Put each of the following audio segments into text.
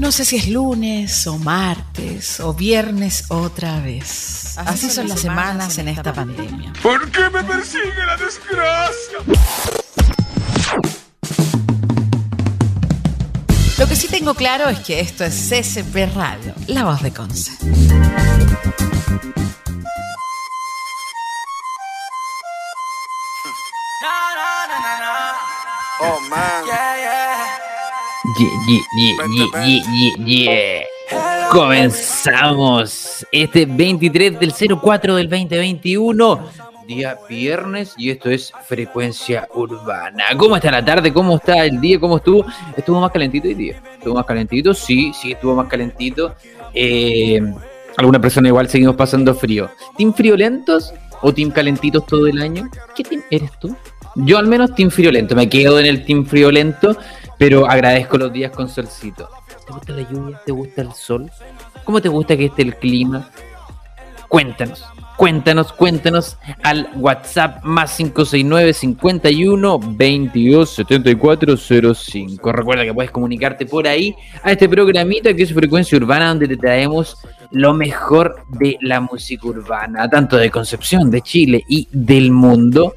No sé si es lunes o martes o viernes otra vez. Así, son las semanas en esta pandemia. ¿Por qué me persigue la desgracia? Lo que sí tengo claro es que esto es CCP Radio, la voz de Conce. Oh, man. Yeah, yeah, yeah, yeah, yeah, yeah. Comenzamos este 23 del 04 del 2021, día viernes, y esto es Frecuencia Urbana. ¿Cómo está la tarde? ¿Cómo está el día? ¿Cómo estuvo? ¿Estuvo más calentito hoy día? ¿Estuvo más calentito? Sí, sí, estuvo más calentito. Eh, alguna persona igual seguimos pasando frío. ¿Team friolentos o team calentitos todo el año? ¿Qué team eres tú? Yo al menos team friolento, me quedo en el team friolento, pero agradezco los días con solcito. ¿Te gusta la lluvia? ¿Te gusta el sol? ¿Cómo te gusta que esté el clima? Cuéntanos, cuéntanos, cuéntanos al WhatsApp más 569 51 22 74 05. Recuerda que puedes comunicarte por ahí a este programita que es Frecuencia Urbana, donde te traemos lo mejor de la música urbana, tanto de Concepción, de Chile y del mundo.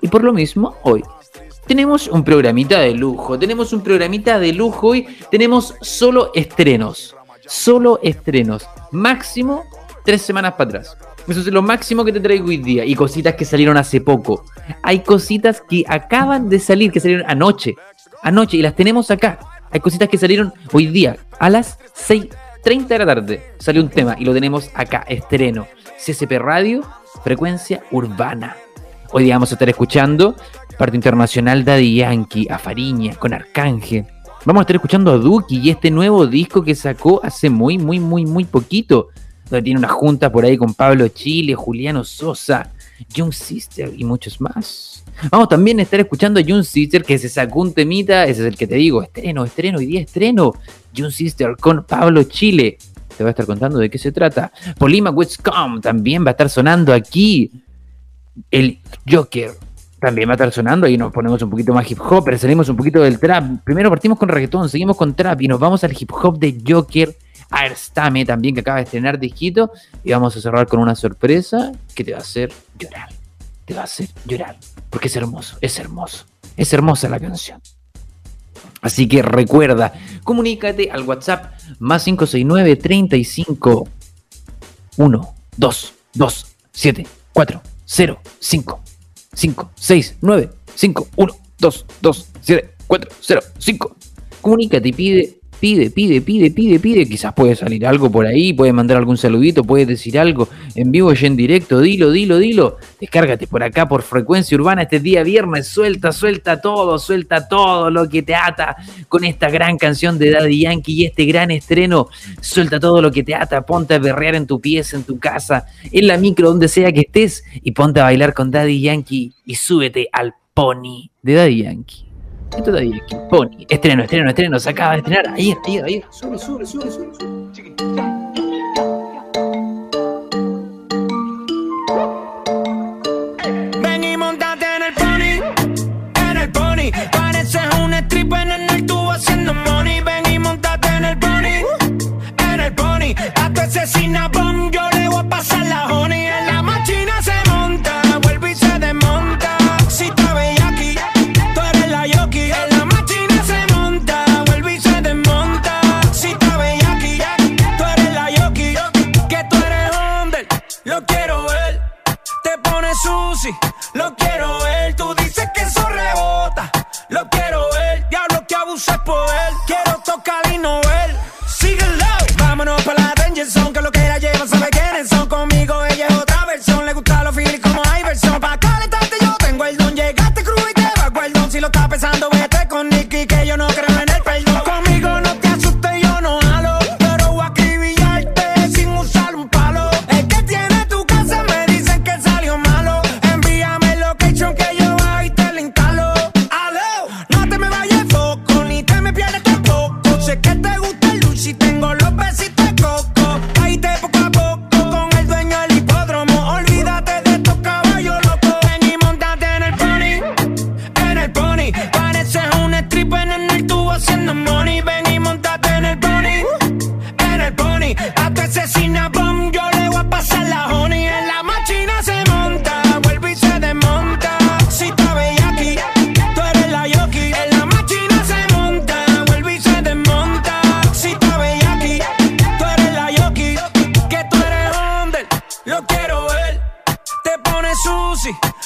Y por lo mismo, hoy tenemos un programita de lujo. Tenemos un programita de lujo hoy. Tenemos solo estrenos. Solo estrenos. Máximo tres semanas para atrás. Eso es lo máximo que te traigo hoy día. Y cositas que salieron hace poco. Hay cositas que acaban de salir, que salieron anoche. Anoche, y las tenemos acá. Hay cositas que salieron hoy día. A las 6.30 de la tarde salió un tema y lo tenemos acá. Estreno. CCP Radio, frecuencia urbana. Hoy día vamos a estar escuchando parte internacional Daddy Yankee, a Fariña, con Arcángel. Vamos a estar escuchando a Duki y este nuevo disco que sacó hace muy, muy, muy, muy poquito. Donde tiene una junta por ahí con Pablo Chile, Juliano Sosa, Young Sister y muchos más. Vamos también a estar escuchando a Young Sister que se sacó un temita, ese es el que te digo, estreno, estreno, hoy día estreno. Young Sister con Pablo Chile. Te voy a estar contando de qué se trata. Polima Westcom también va a estar sonando aquí el Joker también va a estar sonando y nos ponemos un poquito más hip hop, pero salimos un poquito del trap. Primero partimos con reggaetón, seguimos con trap y nos vamos al hip hop de Joker, Airstame también que acaba de estrenar disquito y vamos a cerrar con una sorpresa que te va a hacer llorar. Te va a hacer llorar porque es hermoso, es hermoso. Es hermosa la canción. Así que recuerda, comunícate al WhatsApp más 569 35 1 2 2 7 4 0, 5, 5, 6, 9, 5, 1, 2, 2, 7, 4, 0, 5. Comunícate y pide, pide, pide, pide, pide, pide. Quizás puede salir algo por ahí, puede mandar algún saludito, puede decir algo en vivo y en directo. Dilo, dilo, dilo. Descárgate por acá por frecuencia urbana este día viernes. Suelta, suelta todo, suelta todo lo que te ata con esta gran canción de Daddy Yankee y este gran estreno. Suelta todo lo que te ata. Ponte a berrear en tu pieza, en tu casa, en la micro, donde sea que estés. Y ponte a bailar con Daddy Yankee y súbete al pony de Daddy Yankee. Esto es Daddy Yankee, pony. Estreno, estreno, estreno. Se acaba de estrenar. Ayer, ayer, ayer. Sube, sube, sube, sube, sube.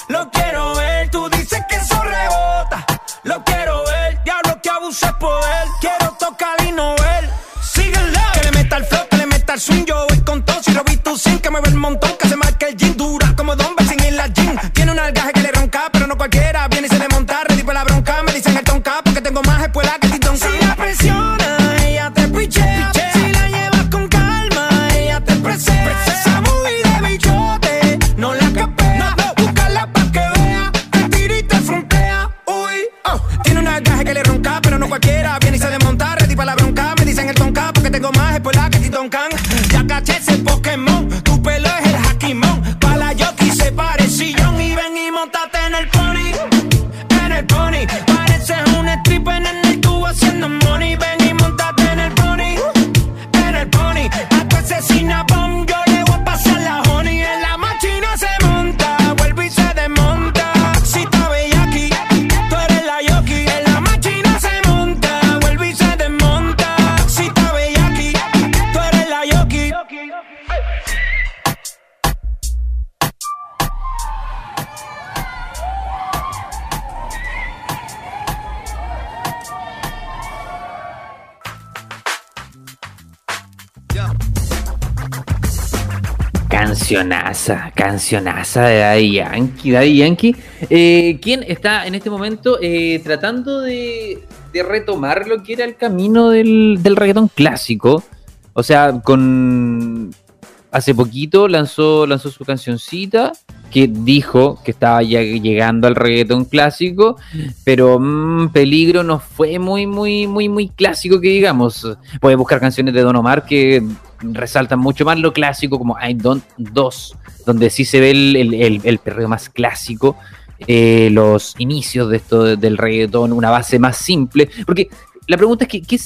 Lo quiero ver, tú dices que eso rebota. Lo quiero ver, diablo que abuses poder. Quiero tocar y no ver. Síguelo. Que le meta el flow, que le meta el swing. Yo voy con todo. Si lo vi tú sin que me ve el montón. Cancionaza, cancionaza de Daddy Yankee. Daddy Yankee, eh, quien está en este momento eh, tratando de, retomar lo que era el camino del, del reggaetón clásico. O sea, con. Hace poquito lanzó, lanzó su cancioncita que dijo que estaba ya llegando al reggaetón clásico, pero mm, Peligro no fue muy, muy, muy, muy clásico que digamos. Puedes buscar canciones de Don Omar que resaltan mucho más lo clásico, como I Don't 2, donde sí se ve el, el, perreo más clásico, eh, los inicios de esto de- del reggaetón, una base más simple. Porque la pregunta es: que, ¿qué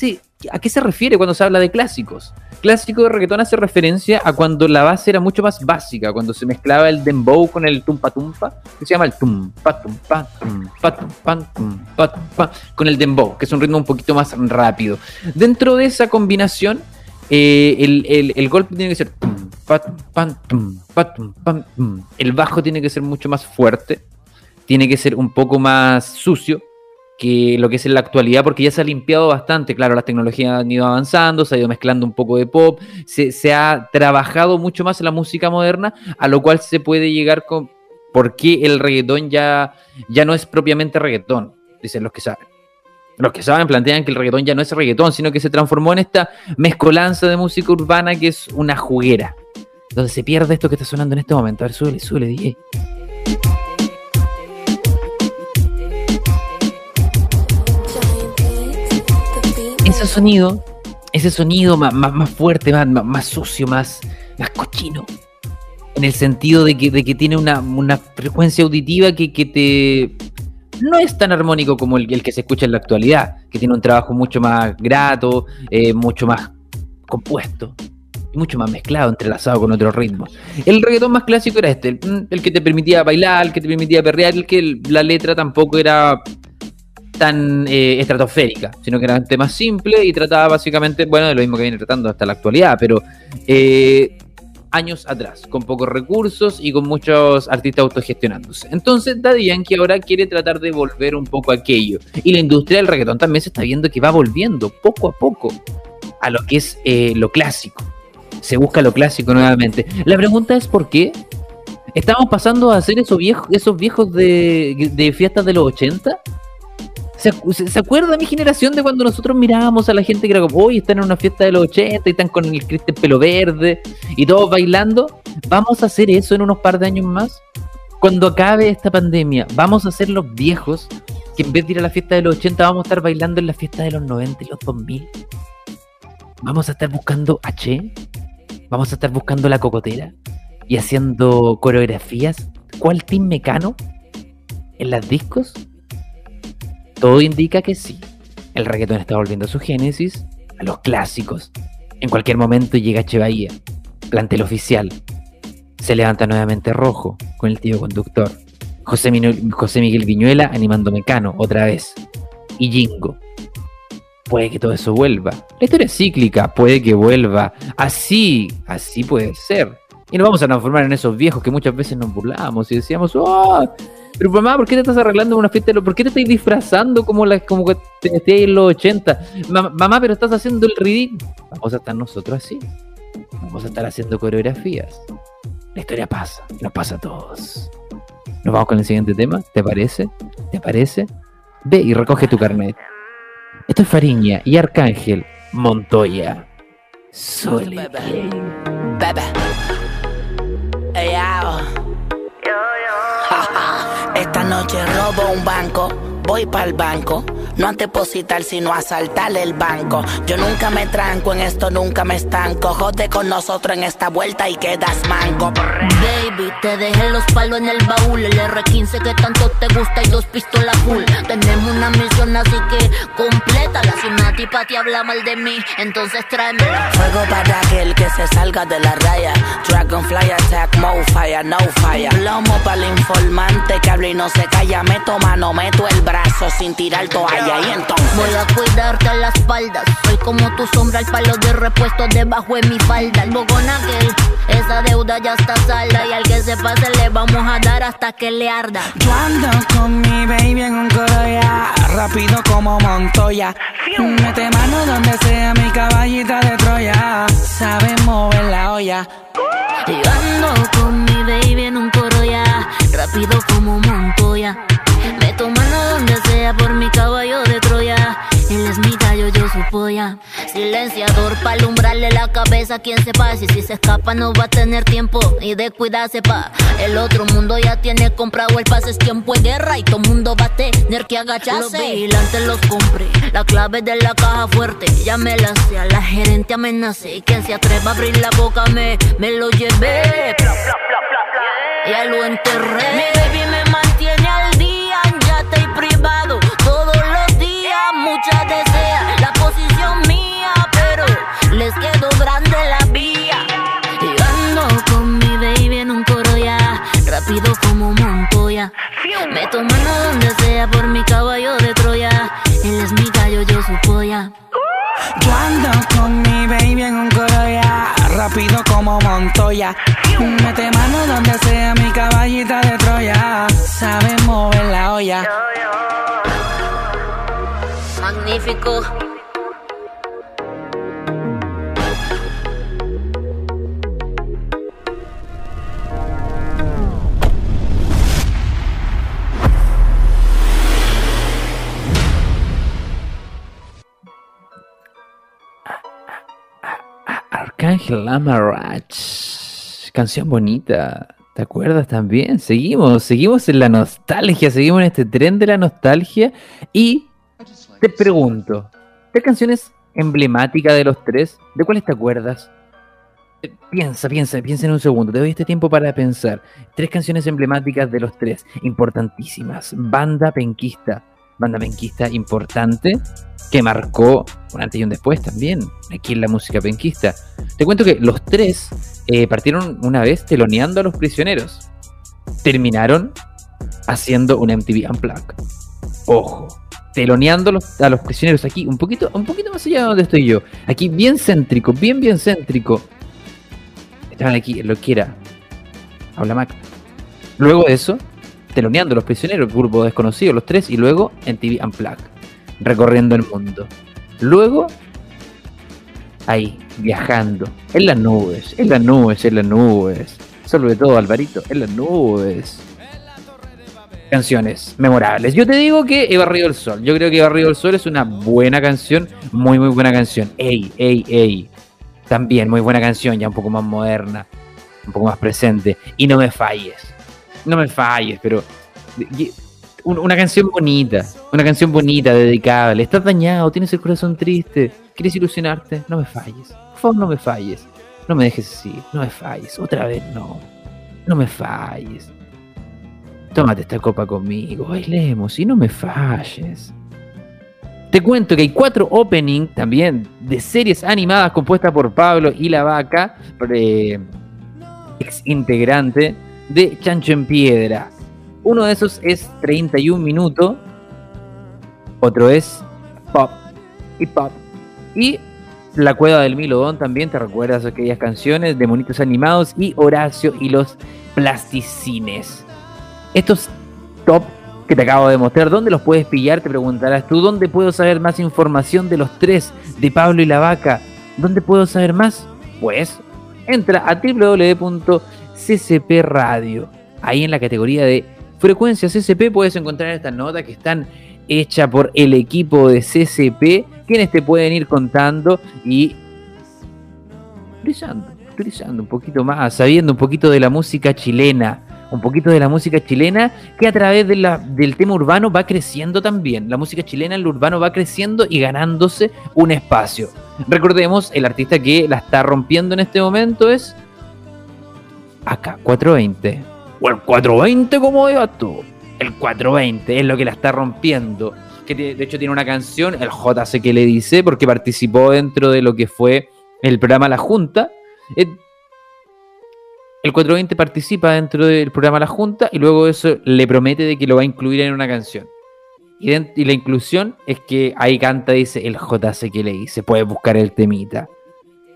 ¿a qué se refiere cuando se habla de clásicos? Clásico de reggaetón hace referencia a cuando la base era mucho más básica, cuando se mezclaba el dembow con el tumpa tumpa, que se llama el tumpa tumpa tumpa tumpa tumpa tumpa, con el dembow, que es un ritmo un poquito más rápido. Dentro de esa combinación, eh, el, el- el golpe tiene que ser el bajo tiene que ser mucho más fuerte, tiene que ser un poco más sucio que lo que es en la actualidad, porque ya se ha limpiado bastante, claro, las tecnologías han ido avanzando, se ha ido mezclando un poco de pop, se, se ha trabajado mucho más en la música moderna, a lo cual se puede llegar con por qué el reggaetón ya, ya no es propiamente reggaetón, dicen los que saben. Los que saben plantean que el reggaetón ya no es reggaetón, sino que se transformó en esta mezcolanza de música urbana que es una juguera. Donde se pierde esto que está sonando en este momento. A ver, súbele, súbele, DJ. Ese sonido, ese sonido más, más, más fuerte, más, más, sucio, más, más cochino. En el sentido de que, de que tiene una, una frecuencia auditiva que, que te, no es tan armónico como el, que se escucha en la actualidad, que tiene un trabajo mucho más grato, eh, mucho más compuesto y mucho más mezclado, entrelazado con otros ritmos. El reggaetón más clásico era este, el, el que te permitía bailar, el que te permitía perrear, el que el- la letra tampoco era tan eh, estratosférica, sino que era un tema simple y trataba básicamente, bueno, de lo mismo que viene tratando hasta la actualidad, pero eh, años atrás, con pocos recursos y con muchos artistas autogestionándose. Entonces, Daddy Yankee ahora quiere tratar de volver un poco aquello. Y la industria del reggaetón también se está viendo que va volviendo poco a poco a lo que es eh, lo clásico. Se busca lo clásico nuevamente. La pregunta es por qué. Estamos pasando a hacer esos viejos, esos viejos de fiestas de los 80. ¿Se, acu- se- se acuerda mi generación de cuando nosotros mirábamos a la gente que era como, hoy están en una fiesta de los 80 y están con el Cristian pelo verde y todos bailando? ¿Vamos a hacer eso en unos par de años más? Cuando acabe esta pandemia, ¿vamos a ser los viejos que en vez de ir a la fiesta de los 80 vamos a estar bailando en la fiesta de los 90 y los 2000? ¿Vamos a estar buscando H? ¿Vamos a estar buscando la cocotera? ¿Y haciendo coreografías? ¿Cuál team mecano? ¿En las discos? Todo indica que sí. El reggaetón está volviendo a su génesis, a los clásicos. En cualquier momento llega. Bahía, plantel oficial. Se levanta nuevamente rojo con el tío conductor. José, José Miguel Viñuela animando Mecano otra vez. Y Jingo. Puede que todo eso vuelva. La historia es cíclica, puede que vuelva. Así, así puede ser. Y nos vamos a transformar en esos viejos que muchas veces nos burlamos y decíamos, ¡oh! Pero mamá, ¿por qué te estás arreglando una fiesta? ¿Por qué te estás disfrazando como, la, como que te estés en los 80? mamá, pero estás haciendo el ridículo. Vamos a estar nosotros así. Vamos a estar haciendo coreografías. La historia pasa, nos pasa a todos. Nos vamos con el siguiente tema, ¿te parece? ¿Te parece? Ve y recoge tu carnet. Esto es Fariña y Arcángel Montoya. Soli. Bebe. Esta noche robo un banco, voy para el banco no a depositar, sino a asaltar el banco. Yo nunca me tranco, en esto nunca me estanco. Jode con nosotros en esta vuelta y quedas manco. Baby, te dejé los palos en el baúl. El R15 que tanto te gusta y dos pistolas full. Tenemos una misión, así que completa Si una tipa te habla mal de mí, entonces tráeme. Fuego para aquel que se salga de la raya. Dragonfly attack, mo fire, no fire. Plomo para el informante que habla y no se calla. Meto mano, meto el brazo sin tirar toalla. Voy a cuidarte a la espalda. Soy como tu sombra, el palo de repuesto debajo de mi falda. El bogón aquel, esa deuda ya está salda. Y al que se pase le vamos a dar hasta que le arda. Yo ando con mi baby en un coro ya, rápido como Montoya. Mete mano donde sea mi caballita de Troya. Sabe mover la olla. Yo ando con mi baby en un coro ya, rápido como Montoya. Meto mano donde sea por mi caballo de Troya. Él es mi gallo, yo su polla. Silenciador para alumbrarle la cabeza a quien se pase. Si se escapa, no va a tener tiempo ni de cuidarse pa. El otro mundo ya tiene comprado el pase. Es tiempo de guerra y todo mundo va a tener que agacharse. Los vigilantes los compré. La clave de la caja fuerte, ya me la sé. A la gerente amenacé. Y quien se atreva a abrir la boca me, me lo llevé. Ya lo enterré. Mi baby me Mete mano donde sea mi caballita de Troya. Sabe mover la olla. Magnífico. Arcángel Amarach. Canción bonita. ¿Te acuerdas también? Seguimos, seguimos en la nostalgia, seguimos en este tren de la nostalgia. Y te pregunto, ¿qué canción es emblemática de los tres? ¿De cuáles te acuerdas? Eh, piensa, piensa, piensa en un segundo. Te doy este tiempo para pensar. Tres canciones emblemáticas de los tres, importantísimas. Banda penquista. Banda penquista importante que marcó un antes y un después también aquí en la música penquista. Te cuento que los tres eh, partieron una vez teloneando a los prisioneros. Terminaron haciendo un MTV Unplugged. Ojo, teloneando a los, prisioneros aquí, un poquito, un poquito más allá de donde estoy yo. Aquí bien céntrico, bien, bien céntrico. Estaban aquí, lo que era. Habla Mac. Luego de eso, teloneando los prisioneros, grupo desconocido, los tres, y luego MTV Unplugged recorriendo el mundo. Luego, ahí, viajando, en las nubes, en las nubes, en las nubes. Sobre todo, Alvarito, en las nubes. Canciones memorables. Yo te digo que Eva Río del Sol. Yo creo que Eva Río del Sol es una buena canción, muy, muy buena canción. Ey, ey, ey. También muy buena canción, ya un poco más moderna, un poco más presente. Y no me falles. No me falles, pero una canción bonita, una canción bonita, dedicada. Le estás dañado, tienes el corazón triste, quieres ilusionarte, no me falles. Por favor, no me falles. No me dejes así, no me falles. Otra vez no. No me falles. Tómate esta copa conmigo, bailemos y no me falles. Te cuento que hay cuatro openings también de series animadas compuestas por Pablo y la Vaca, eh, ex integrante de Chancho en Piedra. Uno de esos es 31 minutos, otro es pop y pop. Y La Cueva del Milodón también, te recuerdas aquellas canciones de monitos animados y Horacio y los plasticines. Estos top que te acabo de mostrar. ¿Dónde los puedes pillar? Te preguntarás tú. ¿Dónde puedo saber más información de los tres, de Pablo y la vaca? ¿Dónde puedo saber más? Pues entra a www.ccp Radio. Ahí en la categoría de frecuencias CCP puedes encontrar estas notas que están hechas por el equipo de CCP, quienes te pueden ir contando y brillando, brillando un poquito más, sabiendo un poquito de la música chilena un poquito de la música chilena que a través del tema urbano va creciendo también. La música chilena, el urbano va creciendo y ganándose un espacio. Recordemos, el artista que la está rompiendo en este momento es acá, 420. O el 420 como digas tú. El 420 es lo que la está rompiendo. Que de hecho tiene una canción, el JC que le dice, porque participó dentro de lo que fue el programa La Junta. Eh, el 420 participa dentro del programa La Junta y luego eso le promete de que lo va a incluir en una canción. Y, la inclusión es que ahí canta, dice el JC que le dice, puede buscar el temita.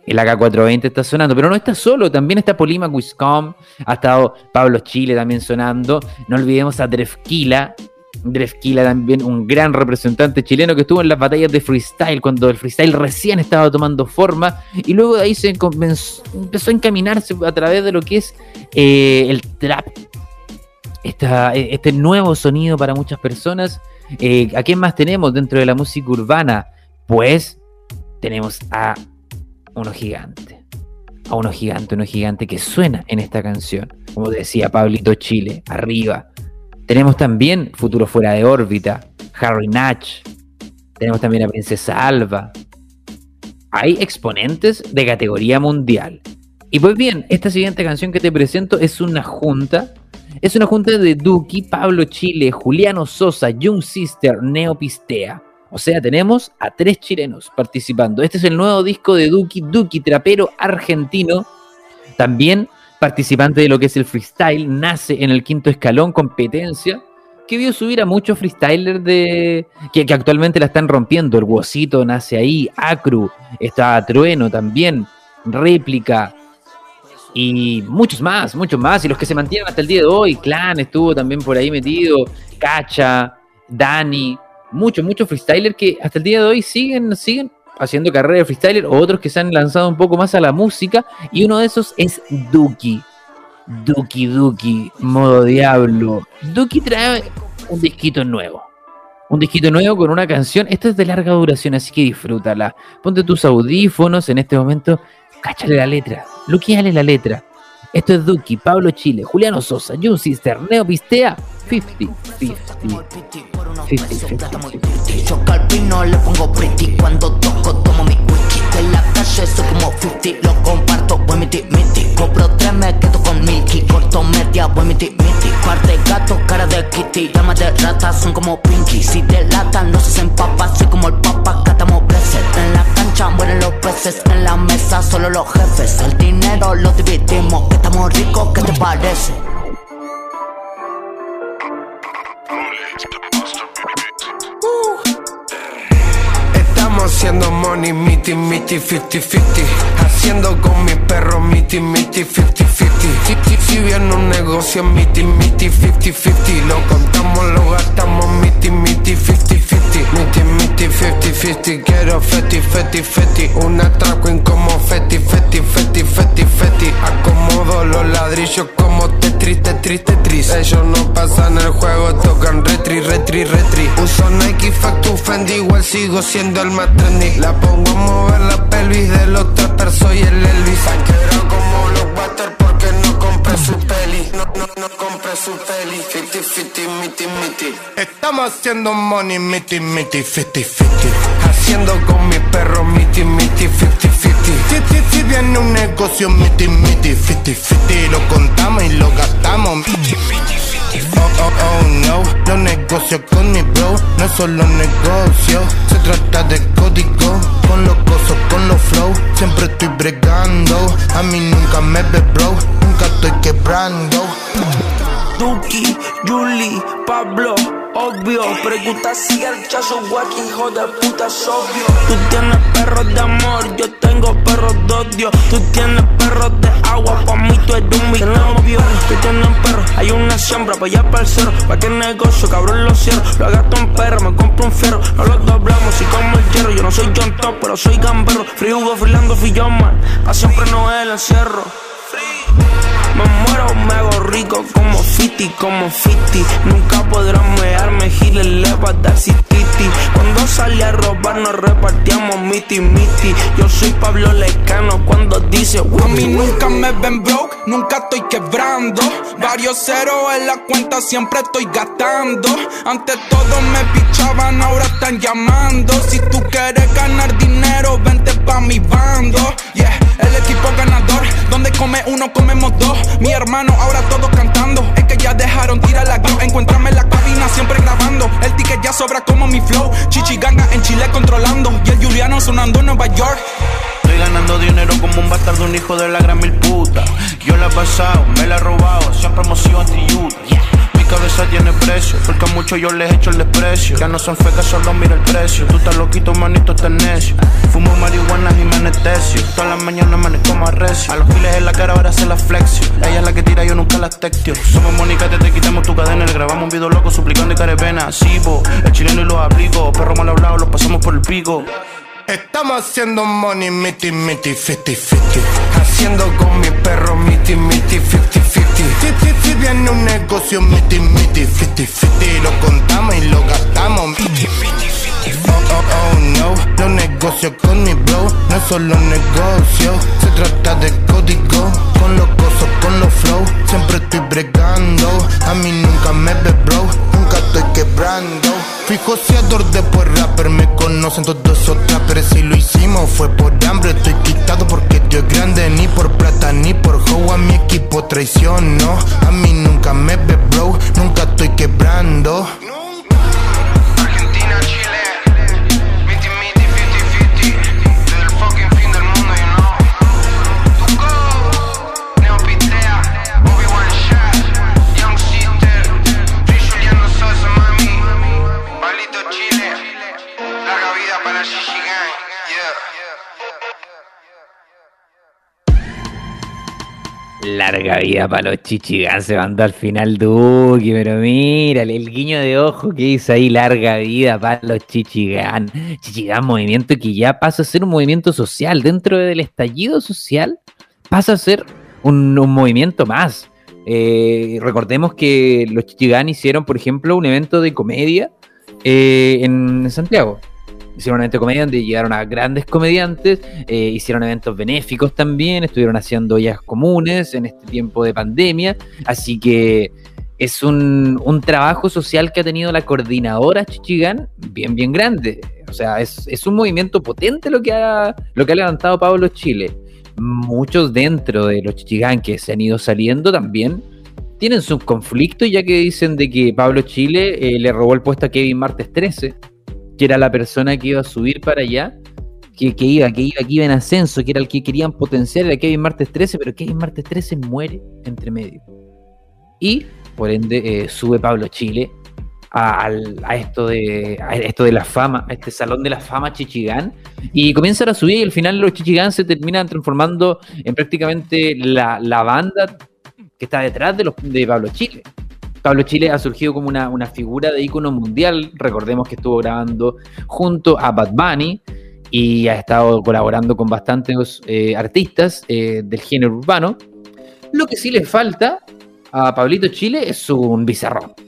El AK420 está sonando, pero no está solo, también está Polima Wiscom, ha estado Pablo Chile también sonando, no olvidemos a Drefkila, Drefkila también, un gran representante chileno que estuvo en las batallas de freestyle, cuando el freestyle recién estaba tomando forma, y luego de ahí se empezó a encaminarse a través de lo que es eh, el trap. E, este nuevo sonido para muchas personas. Eh, ¿A quién más tenemos dentro de la música urbana? Pues tenemos a uno gigante. A uno gigante, uno gigante que suena en esta canción. Como decía Pablito Chile, arriba tenemos también Futuro Fuera de órbita, Harry Natch. Tenemos también a Princesa Alba. Hay exponentes de categoría mundial. Y pues bien, esta siguiente canción que te presento es una junta. Es una junta de Duki, Pablo Chile, Juliano Sosa, Young Sister, Neopistea. O sea, tenemos a tres chilenos participando. Este es el nuevo disco de Duki, Duki, trapero argentino. También participante de lo que es el freestyle, nace en el quinto escalón competencia, que vio subir a muchos freestylers de que, actualmente la están rompiendo. El Wosito nace ahí, Acru, está Trueno también, Réplica, y muchos más, muchos más. Y los que se mantienen hasta el día de hoy, Clan estuvo también por ahí metido, Cacha, Dani, muchos, muchos freestylers que hasta el día de hoy siguen, siguen haciendo carrera de freestyler, o otros que se han lanzado un poco más a la música, y uno de esos es Duki. Duki Duki, modo diablo. Duki trae un disquito nuevo. Un disquito nuevo con una canción. Esta es de larga duración, así que disfrútala. Ponte tus audífonos en este momento. Cáchale la letra. Luqueale la letra. Esto es Duki, Pablo Chile, Juliano Sosa, Jun Sister, Neo Pistea, 50, 50. 50, Choca al pino, le pongo pretty Cuando toco, tomo mi soy como 50 Lo comparto, voy miti, miti. Compro tres, me quedo con Milky. Corto media, voy miti, miti. Par de gato, cara de kitty. Llamas de rata, son como Pinky. Si te latan, no se hacen papas Soy como el papa, catamos veces En la cancha mueren los peces En la mesa, solo los jefes. El dinero lo dividimos Que estamos ricos, ¿qué te parece? Haciendo money, miti, miti, 50-50 Haciendo con mi perro, miti, miti, 50-50 Si viene un negocio, miti, miti, 50-50 Lo contamos, lo gastamos, miti, miti, 50-50 Miti, miti, 50-50 Quiero feti, feti, feti. Una traco queen como feti, feti, feti, feti, feti. Acomodo los ladrillos como Tetris, Tetris, Tetris. Ellos no pasan el juego, tocan retri, retri, retri. Uso Nike, Factu, Fendi Igual sigo siendo el más la pongo a mover la pelvis de los trappers, soy el Elvis. Se como los water porque no compré su peli. No, no, no compré su peli. Fifty, fifty, miti, miti. Estamos haciendo money, miti, miti, fifty, fifty. Haciendo con mi perro, miti, miti, fifty, fifty. Si, si, si viene un negocio, miti, miti, fifty, fifty. Lo contamos y lo gastamos, miti, miti, Oh, oh, oh, no, los negocios con mi bro no es solo negocio, se trata de código, con los cosas, con los flow, siempre estoy bregando, a mí nunca me ve bro, nunca estoy quebrando. Duki, Julie, Pablo, obvio. Pregunta si el chazo guaki, hijo de puta es obvio. Tú tienes perros de amor, yo tengo perros de odio. Tú tienes perros de agua, pa' mí tú eres un microbio. que tienen perro. Hay una siembra pa' allá para el cerro. Pa' que negocio, cabrón, lo cierro. Lo agasto en perro, me compro un fierro. No lo doblamos y como el hierro. Yo no soy John Top, pero soy gamberro. Free Hugo, Fernando Fillon, man. Pa' siempre no es el encierro. Me muero, me hago rico como Fiti, como Fiti. Nunca podrán mearme, giles le va a dar cititi. Cuando salí a robar nos repartíamos miti miti. Yo soy Pablo Lecano cuando dice A mí nunca me ven broke, nunca estoy quebrando. Varios ceros en la cuenta siempre estoy gastando. Antes todos me pichaban, ahora están llamando. Si tú quieres ganar dinero, vente pa' mi bando. Yeah, el equipo ganador, donde come uno, comemos dos. Mi hermano, ahora todos cantando. Es que ya dejaron tirar la glow. Encuéntrame en la cabina, siempre grabando. El ticket ya sobra como mi flow. Chichiganga en Chile controlando. Y el Juliano sonando en Nueva York. Estoy ganando dinero como un bastardo, un hijo de la gran mil puta. Yo la he pasado, me la he robado, siempre hemos sido anti-yuta. Mi cabeza tiene precio, porque a muchos yo les echo el desprecio. Ya no son fecas, solo mira el precio. Tú estás loquito, manito, estás necio. Fumo marihuana y me anestesio. Todas las mañanas amanezco más recio. A los giles en la cara ahora se la flexio. Ella es la que tira, yo nunca la textio. Somos Mónica, te, te quitamos tu cadena. Le grabamos un video loco suplicando y carepena. Sí, po, el chileno y los aplico. Perro mal hablado, los pasamos por el pico. Estamos haciendo money, miti, miti, 50-50. Haciendo con mi perro, miti, miti, 50-50. Si, si, viene un negocio, miti, miti, 50-50. Lo contamos y lo gastamos, miti, miti, 50 Oh, oh, oh, no. Los negocios con mi bro no es solo negocio. Se trata de código. Con los gozos, con los flow. Siempre estoy bregando. A mí nunca me ve, bro. Nunca estoy quebrando. Fui joseador, después rapper. Me conocen todos esos trappers. Si lo hicimos fue por hambre. Estoy quitado porque Dios es grande. Ni por plata, ni por hoe. A mi equipo A mí nunca me ve, bro. Nunca estoy quebrando. Larga vida para los chichigán, se mandó al final Duki, pero mira, el guiño de ojo que hizo ahí, larga vida para los chichigán. Chichigán, movimiento que ya pasa a ser un movimiento social. Dentro del estallido social, pasa a ser un, un movimiento más. Eh, recordemos que los chichigán hicieron, por ejemplo, un evento de comedia eh, en Santiago. Hicieron un evento de comedia donde llegaron a grandes comediantes, eh, hicieron eventos benéficos también, estuvieron haciendo ollas comunes en este tiempo de pandemia, así que es un, un trabajo social que ha tenido la coordinadora Chichigán bien, bien grande. O sea, es, es un movimiento potente lo que, ha, lo que ha levantado Pablo Chile. Muchos dentro de los Chichigán que se han ido saliendo también tienen sus conflictos, ya que dicen de que Pablo Chile eh, le robó el puesto a Kevin Martes 13 que era la persona que iba a subir para allá, que, que iba, que iba, que iba en ascenso, que era el que querían potenciar, era Kevin Martes 13, pero Kevin Martes 13 muere entre medio. Y, por ende, eh, sube Pablo Chile a, esto de, a esto de la fama, a este salón de la fama Chichigán, y comienzan a subir y al final los Chichigán se terminan transformando en prácticamente la, la banda que está detrás de, los, de Pablo Chile. Pablo Chile ha surgido como una, una figura de ícono mundial. Recordemos que estuvo grabando junto a Bad Bunny y ha estado colaborando con bastantes eh, artistas eh, del género urbano. Lo que sí le falta a Pablito Chile es un bizarrap.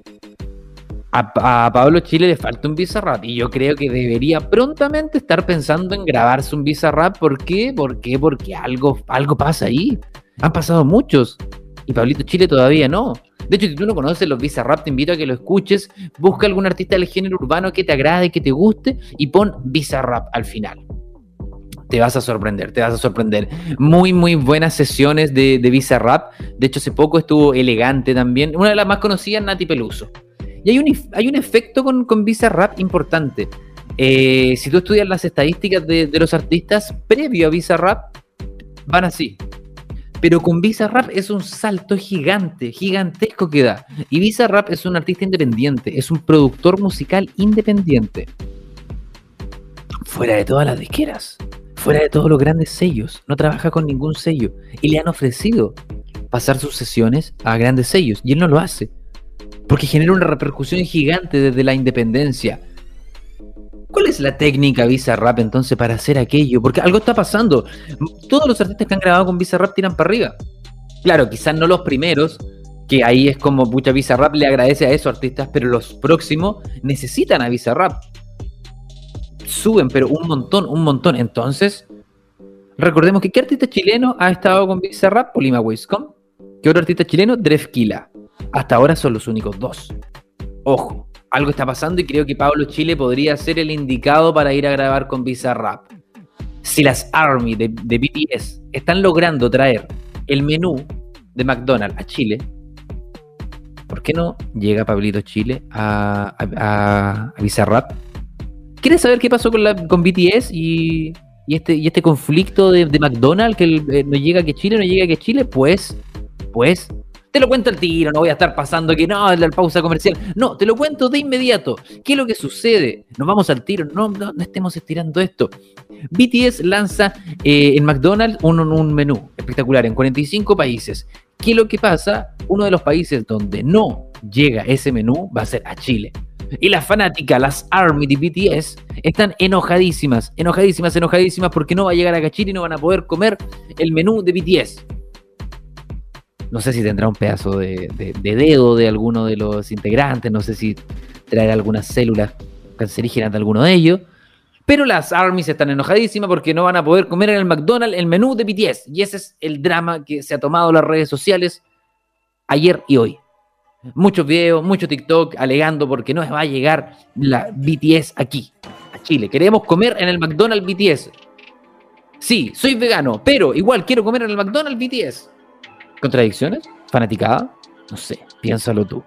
A, Pablo Chile le falta un bizarrap y yo creo que debería prontamente estar pensando en grabarse un bizarrap. ¿Por qué? ¿Por qué? Porque algo, algo pasa ahí. Han pasado muchos y Pablito Chile todavía no. De hecho, si tú no conoces los Bizarrap, te invito a que lo escuches. Busca algún artista del género urbano que te agrade, que te guste y pon Bizarrap al final. Te vas a sorprender, te vas a sorprender. Muy, muy buenas sesiones de, de Bizarrap. De hecho, hace poco estuvo elegante también. Una de las más conocidas, Nati Peluso. Y hay un, hay un efecto con, con Bizarrap importante. Eh, si tú estudias las estadísticas de, de los artistas previo a Bizarrap, van así. Pero con Bizarrap es un salto gigante, gigantesco que da. Y Bizarrap es un artista independiente, es un productor musical independiente. Fuera de todas las disqueras, fuera de todos los grandes sellos, no trabaja con ningún sello. Y le han ofrecido pasar sus sesiones a grandes sellos. Y él no lo hace. Porque genera una repercusión gigante desde la independencia. ¿Cuál es la técnica Rap entonces para hacer aquello? Porque algo está pasando. Todos los artistas que han grabado con Rap tiran para arriba. Claro, quizás no los primeros, que ahí es como mucha Rap le agradece a esos artistas, pero los próximos necesitan a Rap. Suben, pero un montón, un montón. Entonces, recordemos que ¿qué artista chileno ha estado con Rap? Polima Wiscom. ¿Qué otro artista chileno? Drefkila. Hasta ahora son los únicos dos. Ojo, algo está pasando y creo que Pablo Chile podría ser el indicado para ir a grabar con Rap. Si las Army de, BTS están logrando traer el menú de McDonald's a Chile, ¿por qué no llega Pablito Chile a, a, a Bizarrap? ¿Quieres saber qué pasó con, con BTS y, y, este, y este conflicto de, de McDonald's que eh, no llega que Chile, no llega que Chile? Pues, pues, te lo cuento al tiro, no voy a estar pasando que no, la pausa comercial. No, te lo cuento de inmediato. ¿Qué es lo que sucede? Nos vamos al tiro, no, no, estemos estirando esto. BTS lanza eh, en McDonald's un, un menú espectacular en 45 países. ¿Qué es lo que pasa? Uno de los países donde no llega ese menú va a ser a Chile. Y las fanáticas, las ARMY de BTS, están enojadísimas, enojadísimas, enojadísimas porque no va a llegar a Chile y no van a poder comer el menú de BTS. No sé si tendrá un pedazo de, dedo de alguno de los integrantes, no sé si traerá algunas células cancerígenas de alguno de ellos. Pero las armies están enojadísimas porque no van a poder comer en el McDonald's el menú de BTS. Y ese es el drama que se ha tomado las redes sociales ayer y hoy. Muchos videos, mucho TikTok alegando porque no va a llegar la BTS aquí, a Chile. Queremos comer en el McDonald's BTS. Sí, soy vegano, pero igual quiero comer en el McDonald's BTS. ¿Contradicciones? ¿Fanaticada? No sé, piénsalo tú.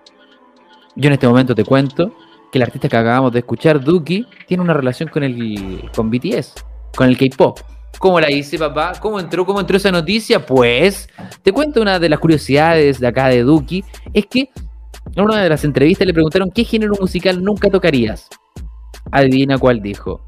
Yo en este momento te cuento que el artista que acabamos de escuchar, Duki, tiene una relación con el con BTS, con el K-pop. ¿Cómo la hice, papá? ¿Cómo entró? ¿Cómo entró esa noticia? Pues, te cuento una de las curiosidades de acá de Duki, es que en una de las entrevistas le preguntaron qué género musical nunca tocarías. Adivina cuál dijo.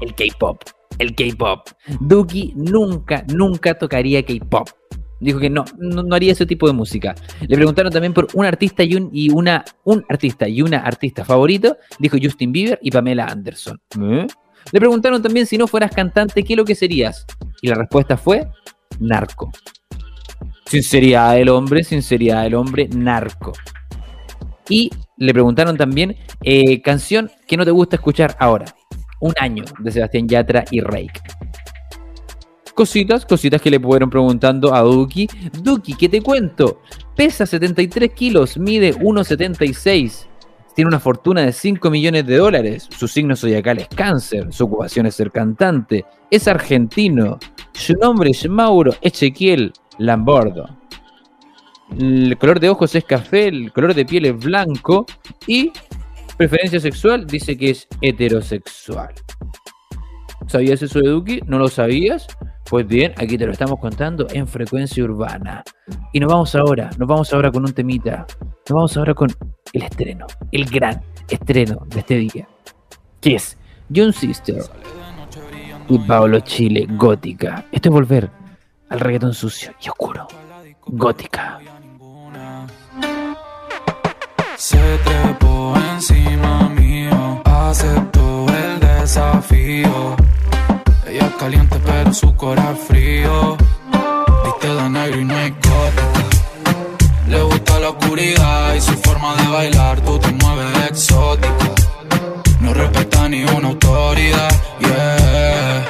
El K-pop. El K-pop. Duki nunca, nunca tocaría K-pop. Dijo que no, no, haría ese tipo de música. Le preguntaron también por un artista y, un, y una, un artista y una artista favorito. Dijo Justin Bieber y Pamela Anderson. ¿Eh? Le preguntaron también si no fueras cantante, ¿qué es lo que serías? Y la respuesta fue narco. Sinceridad del hombre, sinceridad del hombre, narco. Y le preguntaron también eh, canción que no te gusta escuchar ahora. Un año de Sebastián Yatra y Rake cositas, cositas que le fueron preguntando a Duki. Duki, ¿qué te cuento? Pesa 73 kilos, mide 1,76. Tiene una fortuna de 5 millones de dólares. Su signo zodiacal es cáncer. Su ocupación es ser cantante. Es argentino. Su nombre es Mauro Ezequiel Lambordo. El color de ojos es café, el color de piel es blanco y preferencia sexual dice que es heterosexual. ¿Sabías eso de Duki? ¿No lo sabías? Pues bien, aquí te lo estamos contando en frecuencia urbana. Y nos vamos ahora, nos vamos ahora con un temita. Nos vamos ahora con el estreno, el gran estreno de este día. Que es John Sister y Paolo Chile, Gótica. Esto es volver al reggaetón sucio y oscuro. Gótica. Se trepó encima mío, aceptó el desafío ella es caliente pero su corazón frío. Viste de negro y no hay. Le gusta la oscuridad y su forma de bailar. Tú te mueves exótica. No respeta ni una autoridad. Yeah.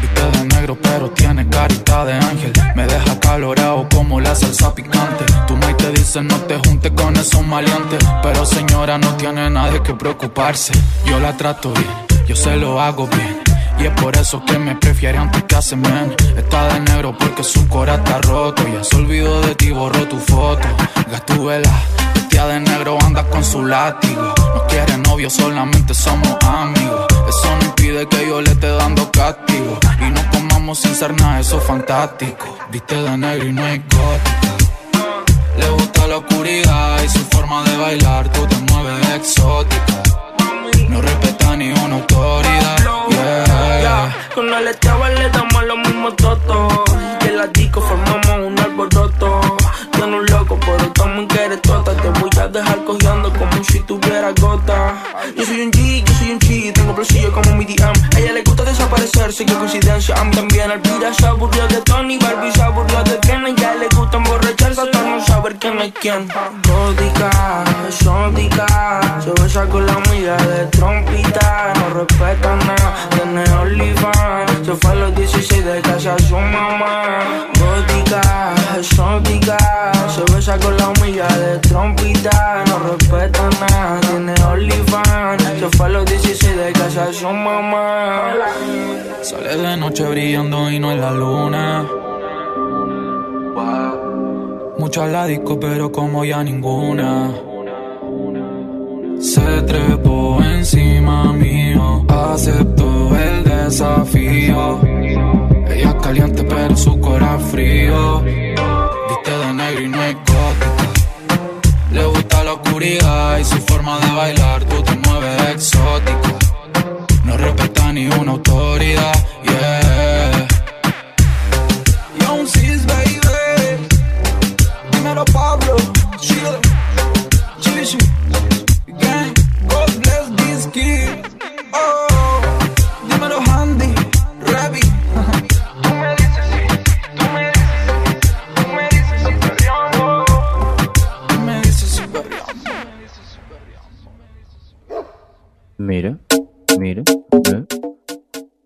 Viste de negro pero tiene carita de ángel. Me deja calorado como la salsa picante. Tu maíz te dice no te juntes con esos maleantes. Pero señora no tiene nada que preocuparse. Yo la trato bien, yo se lo hago bien. Y es por eso que me prefiere antes que hace men. Está de negro porque su cora está roto. Ya se olvidó de ti, borró tu foto. Gatúbela, vestida de negro, anda con su látigo. No quiere novio, solamente somos amigos. Eso no impide que yo le esté dando castigo. Y no comamos sin ser nada, eso es fantástico. Viste de negro y no hay gótica. Le gusta la oscuridad y su forma de bailar. Tú te mueves exótica. No ni una autoridad. Yeah. Con el le damos los mismos totos. Que la disco formamos dejar cogiendo como si tuviera gota. Yo soy un G, yo soy un G, tengo bolsillo como mi DM. A ella le gusta desaparecerse, qué coincidencia. A mí también, Alvira se aburrió de Tony, Barbie se aburrió de Ken. A ella le gusta emborracharse hasta no saber quién es quién. Gótica, exótica, se besa con la amiga de trompita. No respeta nada, tiene OnlyFans. Se fue a los 16 de casa a su mamá. Gótica, exótica, se besa con la amiga de trompita. No respeta nada, tiene OnlyFans. Se fue a los 16 de casa su mamá. Sale de noche brillando y no es la luna. Mucha la disco, pero como ya ninguna. Se trepó encima mío, aceptó el desafío. Ella caliente, pero su corazón frío. Viste de negro y no es gótica. Le gusta la oscuridad y su forma de bailar, tú te mueves exótica. No respeta ni una autoridad, Mira, mira, mira.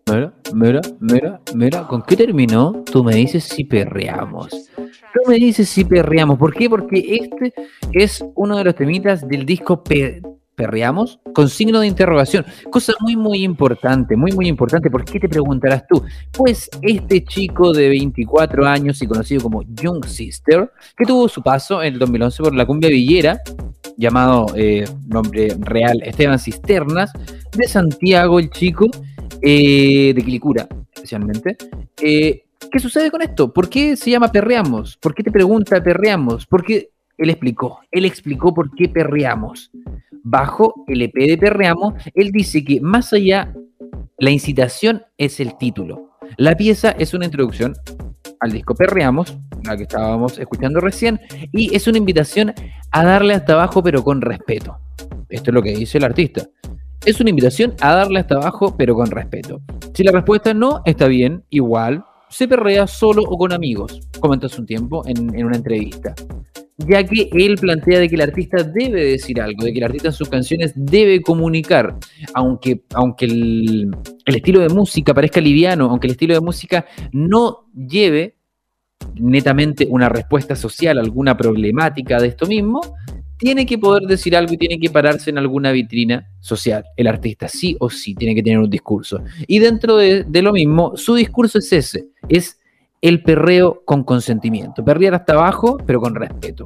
Mira, mira, mira, mira. ¿Con qué terminó? Tú me dices si perreamos. Tú me dices si perreamos. ¿Por qué? Porque este es uno de los temitas del disco Pe- Perreamos con signo de interrogación. Cosa muy, muy importante, muy, muy importante. ¿Por qué te preguntarás tú? Pues este chico de 24 años y conocido como Young Sister, que tuvo su paso en el 2011 por la cumbia villera, llamado eh, nombre real Esteban Cisternas, de Santiago, el chico, eh, de Quilicura, especialmente. Eh, ¿Qué sucede con esto? ¿Por qué se llama Perreamos? ¿Por qué te pregunta Perreamos? Porque él explicó, él explicó por qué Perreamos. Bajo el EP de Perreamos, él dice que más allá, la incitación es el título. La pieza es una introducción al disco Perreamos, la que estábamos escuchando recién, y es una invitación a darle hasta abajo pero con respeto. Esto es lo que dice el artista. Es una invitación a darle hasta abajo pero con respeto. Si la respuesta es no, está bien, igual, se perrea solo o con amigos, comentó un tiempo en, en una entrevista. Ya que él plantea de que el artista debe decir algo, de que el artista en sus canciones debe comunicar, aunque, aunque el, el estilo de música parezca liviano, aunque el estilo de música no lleve netamente una respuesta social a alguna problemática de esto mismo, tiene que poder decir algo y tiene que pararse en alguna vitrina social. El artista sí o sí tiene que tener un discurso. Y dentro de, de lo mismo, su discurso es ese, es el perreo con consentimiento. Perrear hasta abajo, pero con respeto.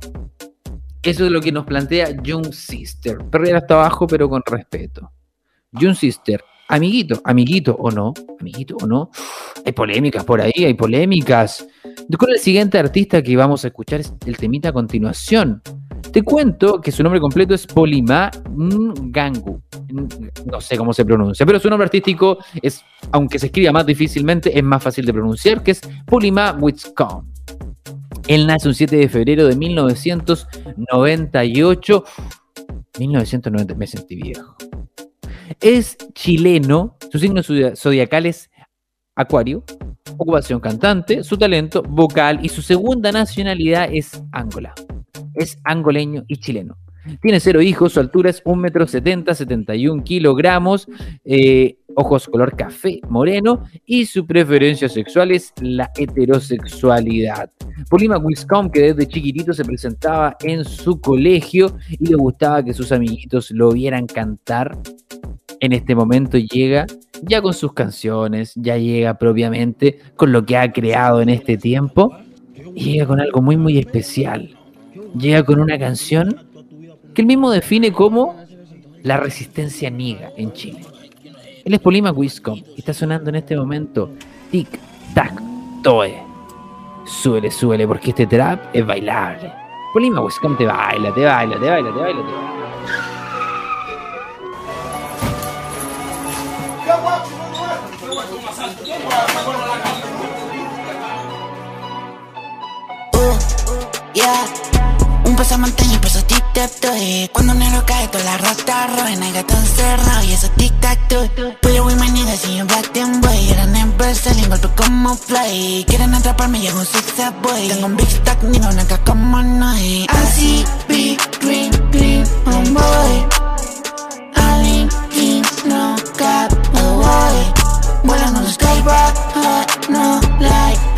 Eso es lo que nos plantea Young Sister. Perrear hasta abajo, pero con respeto. Young Sister, amiguito, amiguito o no, amiguito o no. Hay polémicas por ahí, hay polémicas. Con el siguiente artista que vamos a escuchar es el temita a continuación. Te cuento que su nombre completo es Polima Ngangu. No sé cómo se pronuncia, pero su nombre artístico es, aunque se escriba más difícilmente, es más fácil de pronunciar, que es Polima Witscom. Él nace un 7 de febrero de 1998. 1990, me sentí viejo. Es chileno, su signo zodia- zodiacal es Acuario, ocupación cantante, su talento vocal y su segunda nacionalidad es Angola. Es angoleño y chileno. Tiene cero hijos, su altura es 1,70 m, 71 kilogramos, eh, ojos color café moreno y su preferencia sexual es la heterosexualidad. Polima Wiscom, que desde chiquitito se presentaba en su colegio y le gustaba que sus amiguitos lo vieran cantar, en este momento llega ya con sus canciones, ya llega propiamente con lo que ha creado en este tiempo y llega con algo muy muy especial. Llega con una canción que él mismo define como la resistencia niga en Chile. Él es Polima Wiscom y está sonando en este momento Tic Tac Toe. Súbele, súbele, porque este trap es bailable. Polima Wiscom te baila, te baila, te baila, te baila, te baila. Yeah. Un pasa montaña y paso tic tac toe. Cuando un negro cae, toda la rata roja, gato encerrado y eso tic tac toe. Pero we my niggas y yo black them boy. Eran en Berkeley, golpe como fly. Quieren atraparme hago un zigzag boy. Tengo un big stack, ni una acá como no. Así, big, green, green, homeboy. Ali, king, no cap, boy. Vuelan los skyrock, hot, no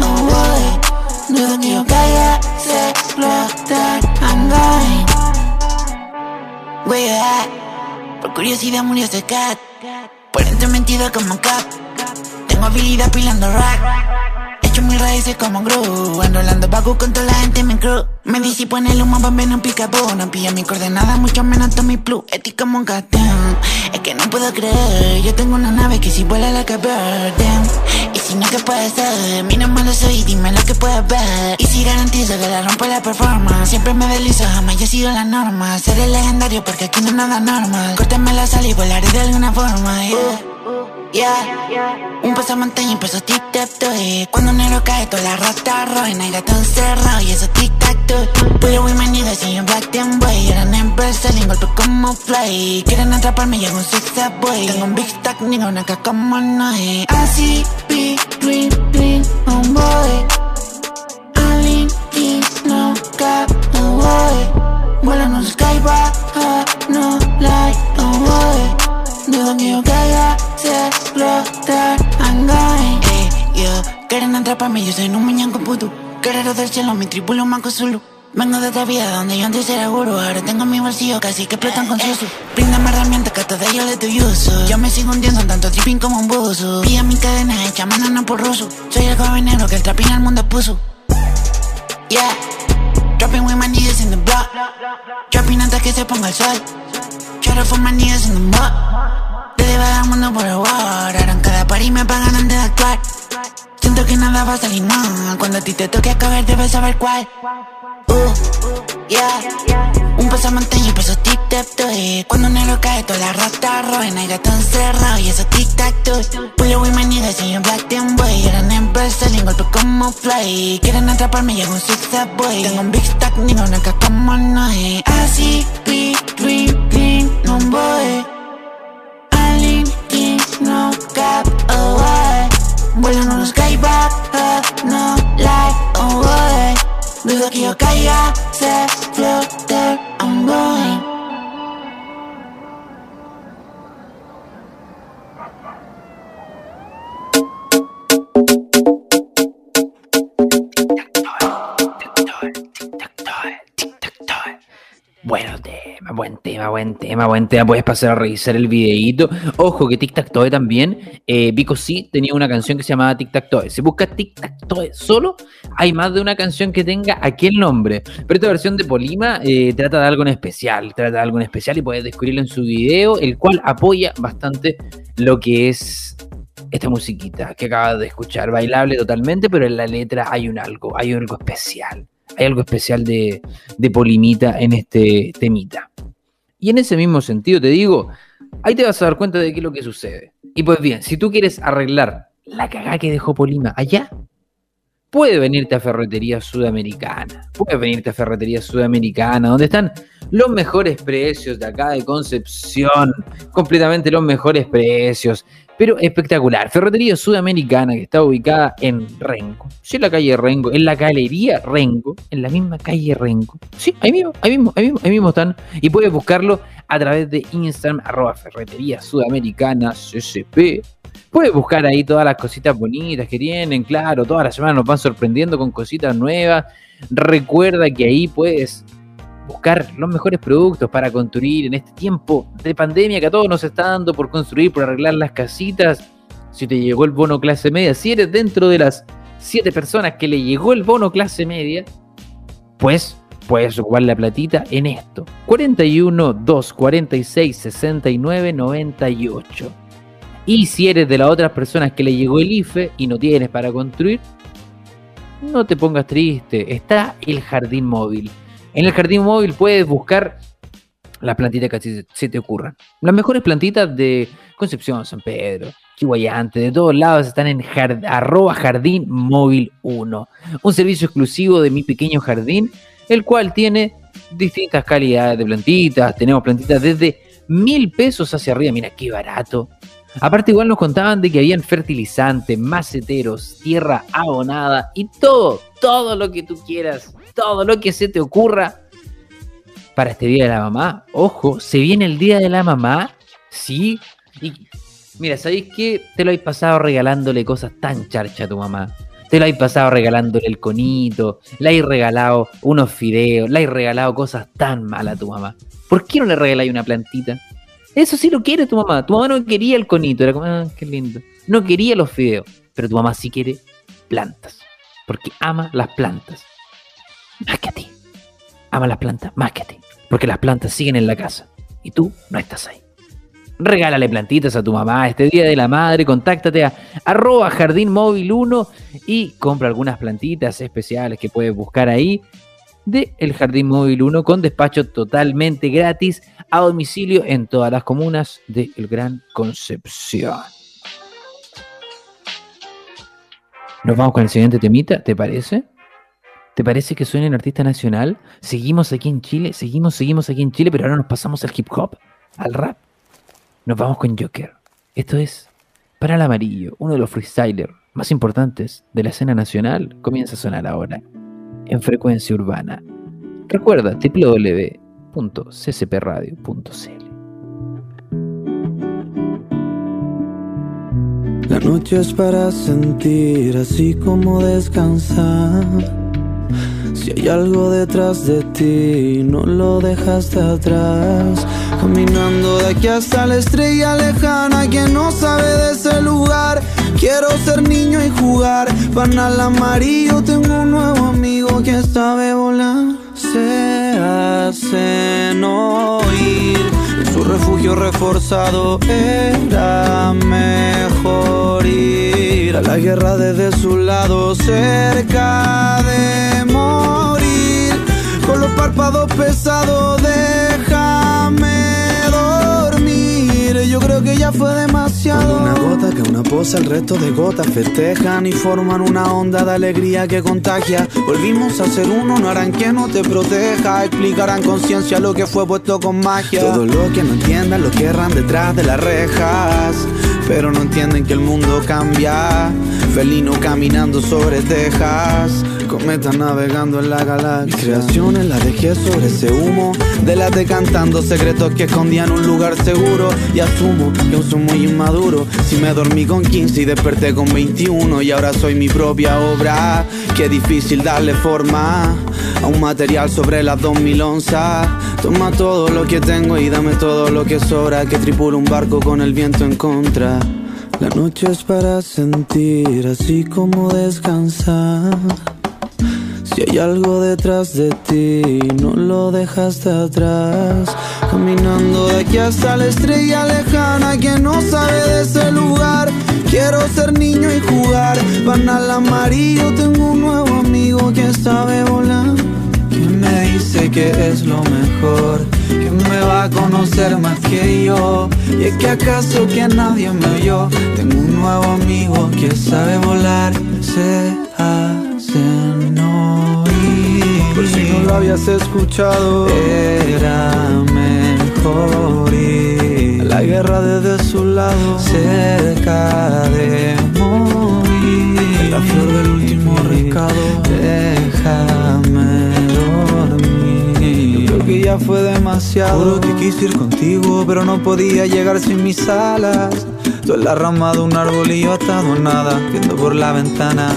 oh boy. Dudo que yo caiga, se explotar, Going. Where you at? Por curiosidad murió ese cat. Por dentro mentido como cap. Tengo habilidad pilando rack. Hecho mis raíces como Gru. Enrolando Baku con toda la gente en mi crew. Me disipo en el humo, bombe no pica No pilla mi coordenada, mucho menos Tommy Plus. Eti como un gatán. Es que no puedo creer. Yo tengo una nave que si vuela la que damn. Y si no, ¿qué puede ser? Mira malo soy, dime lo que puedes ver. Y si garantizo que la rompo la performance. Siempre me deslizo, jamás yo he sido la norma. Seré legendario porque aquí no nada normal. Córtame la sal y volaré de alguna forma. Yeah. Yeah. Un paso montaña y paso tic tac toe. Cuando un negro cae, toda la rata roja, el gato encerrado y eso tic tac toe. Pero niggas y yo black them boy. Eran en Berkeley, golpe como fly. Quieren atraparme y hago un zigzag boy. Tengo un big stack, ni una acá como no hay. Así, big, green, green, homeboy. Ali, king, no cap, oh boy. Vuelan un skyrock, hot, no light, oh boy. Dudo que yo caiga, explotar, I'm going. Hey, yo, quieren atraparme, yo soy un muñeco puto. Guerrero del cielo, mi tripulo manco solo. Vengo de otra vida donde yo antes era guru Ahora tengo mi bolsillo casi que explotan con susu Bríndame herramientas que a todas yo le doy uso. Yo me sigo hundiendo en tanto tripping como un buzo. Pilla mi cadena hecha mano no por ruso. Soy el joven negro que el trapín al mundo puso. Yeah. Dropping with my niggas in the block. Dropping antes que se ponga el sol. Try to for my niggas in the mud Desde al mundo por Harán cada par y me pagan antes de actuar Siento que nada va a salir mal Cuando a ti te toque caber debes saber cuál Uh, yeah. Un paso montaña y paso tic tac toe. Cuando un negro cae, toda la rata roja, el gato encerrado y eso tic tac toe. Pulo with my niggas y yo black them boy. Eran en Berkeley, golpe como fly. Quieren atraparme y hago un zigzag boy. Tengo un big stack, ni una acá como no hay. Así, big, green, green, no boy. Vuelan unos skyrock, hot, no light, oh boy. Dudo que yo caiga, se explotar, I'm going. Bueno buen tema, buen tema, buen tema. Puedes pasar a revisar el videíto. Ojo que Tic Tac Toe también. Eh, sí tenía una canción que se llamaba Tic Tac Toe. Si buscas Tic Tac Toe solo, hay más de una canción que tenga aquel nombre. Pero esta versión de Polima eh, trata de algo en especial. Trata de algo en especial y puedes descubrirlo en su video, el cual apoya bastante lo que es esta musiquita que acabas de escuchar. Bailable totalmente, pero en la letra hay un algo, hay algo especial hay algo especial de, Polimita en este temita. Y en ese mismo sentido te digo, ahí te vas a dar cuenta de qué es lo que sucede. Y pues bien, si tú quieres arreglar la cagada que dejó Polima allá, puede venirte a Ferretería Sudamericana. Puede venirte a Ferretería Sudamericana, donde están los mejores precios de acá de Concepción. Completamente los mejores precios pero espectacular. Ferretería Sudamericana que está ubicada en Rengo. Sí, en la calle Rengo, en la galería Rengo, en la misma calle Rengo. Sí, ahí mismo, ahí mismo, ahí mismo, ahí mismo están. Y puedes buscarlo a través de Instagram, arroba Ferretería Sudamericana CCP. Puedes buscar ahí todas las cositas bonitas que tienen, claro, todas las semanas nos van sorprendiendo con cositas nuevas. Recuerda que ahí puedes buscar los mejores productos para construir en este tiempo de pandemia que a todos nos está dando por construir, por arreglar las casitas. Si te llegó el bono clase media, si eres dentro de las siete personas que le llegó el bono clase media, pues puedes ocupar la platita en esto. 41 2 46 69 98. Y si eres de las otras personas que le llegó el IFE y no tienes para construir, no te pongas triste, está el jardín móvil en el jardín móvil puedes buscar las plantitas que se te ocurran. Las mejores plantitas de Concepción, San Pedro, Chihuayante, de todos lados están en arroba jardín móvil 1. Un servicio exclusivo de mi pequeño jardín, el cual tiene distintas calidades de plantitas. Tenemos plantitas desde mil pesos hacia arriba. Mira qué barato. Aparte, igual nos contaban de que habían fertilizantes, maceteros, tierra abonada y todo, todo lo que tú quieras, todo lo que se te ocurra para este día de la mamá. Ojo, se viene el día de la mamá, sí. Y mira, ¿sabéis qué? Te lo habéis pasado regalándole cosas tan charcha a tu mamá. Te lo habéis pasado regalándole el conito, le habéis regalado unos fideos, le habéis regalado cosas tan malas a tu mamá. ¿Por qué no le regaláis una plantita? Eso sí lo quiere tu mamá. Tu mamá no quería el conito, era como, ah, qué lindo. No quería los fideos, pero tu mamá sí quiere plantas, porque ama las plantas. Más que a ti. Ama las plantas más que a ti, porque las plantas siguen en la casa y tú no estás ahí. Regálale plantitas a tu mamá este día de la madre. Contáctate a arroba jardín móvil 1 y compra algunas plantitas especiales que puedes buscar ahí de El Jardín Móvil 1 con despacho totalmente gratis a domicilio en todas las comunas de El Gran Concepción. Nos vamos con el siguiente temita, ¿te parece? ¿Te parece que suene un artista nacional? Seguimos aquí en Chile, seguimos, seguimos aquí en Chile, pero ahora nos pasamos al hip hop, al rap. Nos vamos con Joker. Esto es para el amarillo, uno de los freestylers más importantes de la escena nacional. Comienza a sonar ahora en frecuencia urbana. Recuerda www.ccpradio.cl. La noche es para sentir así como descansar. Si hay algo detrás de ti, no lo dejaste atrás. Caminando de aquí hasta la estrella lejana, que no sabe de ese lugar. Quiero ser niño y jugar. Panal amarillo, tengo un nuevo amigo que sabe volar. Se hacen oír. Su refugio reforzado era mejor ir a la guerra desde su lado, cerca de morir. Con los párpados pesados, déjame creo que ya fue demasiado. Una gota que una posa, el resto de gotas festejan y forman una onda de alegría que contagia. Volvimos a ser uno, no harán que no te proteja. Explicarán conciencia lo que fue puesto con magia. Todo lo que no entiendan lo querrán detrás de las rejas. Pero no entienden que el mundo cambia. Felino caminando sobre tejas. Cometa navegando en la galaxia. Mis creaciones las dejé sobre ese humo. Delate cantando secretos que escondían un lugar seguro. Y asumo que aún soy muy inmaduro. Si me dormí con 15 y desperté con 21. Y ahora soy mi propia obra. Qué difícil darle forma a un material sobre las 2000 onzas. Toma todo lo que tengo y dame todo lo que sobra. Que tripula un barco con el viento en contra. La noche es para sentir así como descansar. Si hay algo detrás de ti, no lo dejaste atrás. Caminando de aquí hasta la estrella lejana que no sabe de ese lugar. Quiero ser niño y jugar. Panal amarillo, tengo un nuevo amigo que sabe volar. Que me dice que es lo mejor, que me va a conocer más que yo. Y es que acaso que nadie me oyó. Tengo un nuevo amigo que sabe volar. Se hacen oír. Por si no lo habías escuchado, era mejor ir a la guerra desde su lado, cerca de morir. En la flor del último recado, déjame dormir. Creo que ya fue demasiado. Juro que quise ir contigo, pero no podía llegar sin mis alas. Tú en la rama de un árbol y yo atado a nada, viendo por la ventana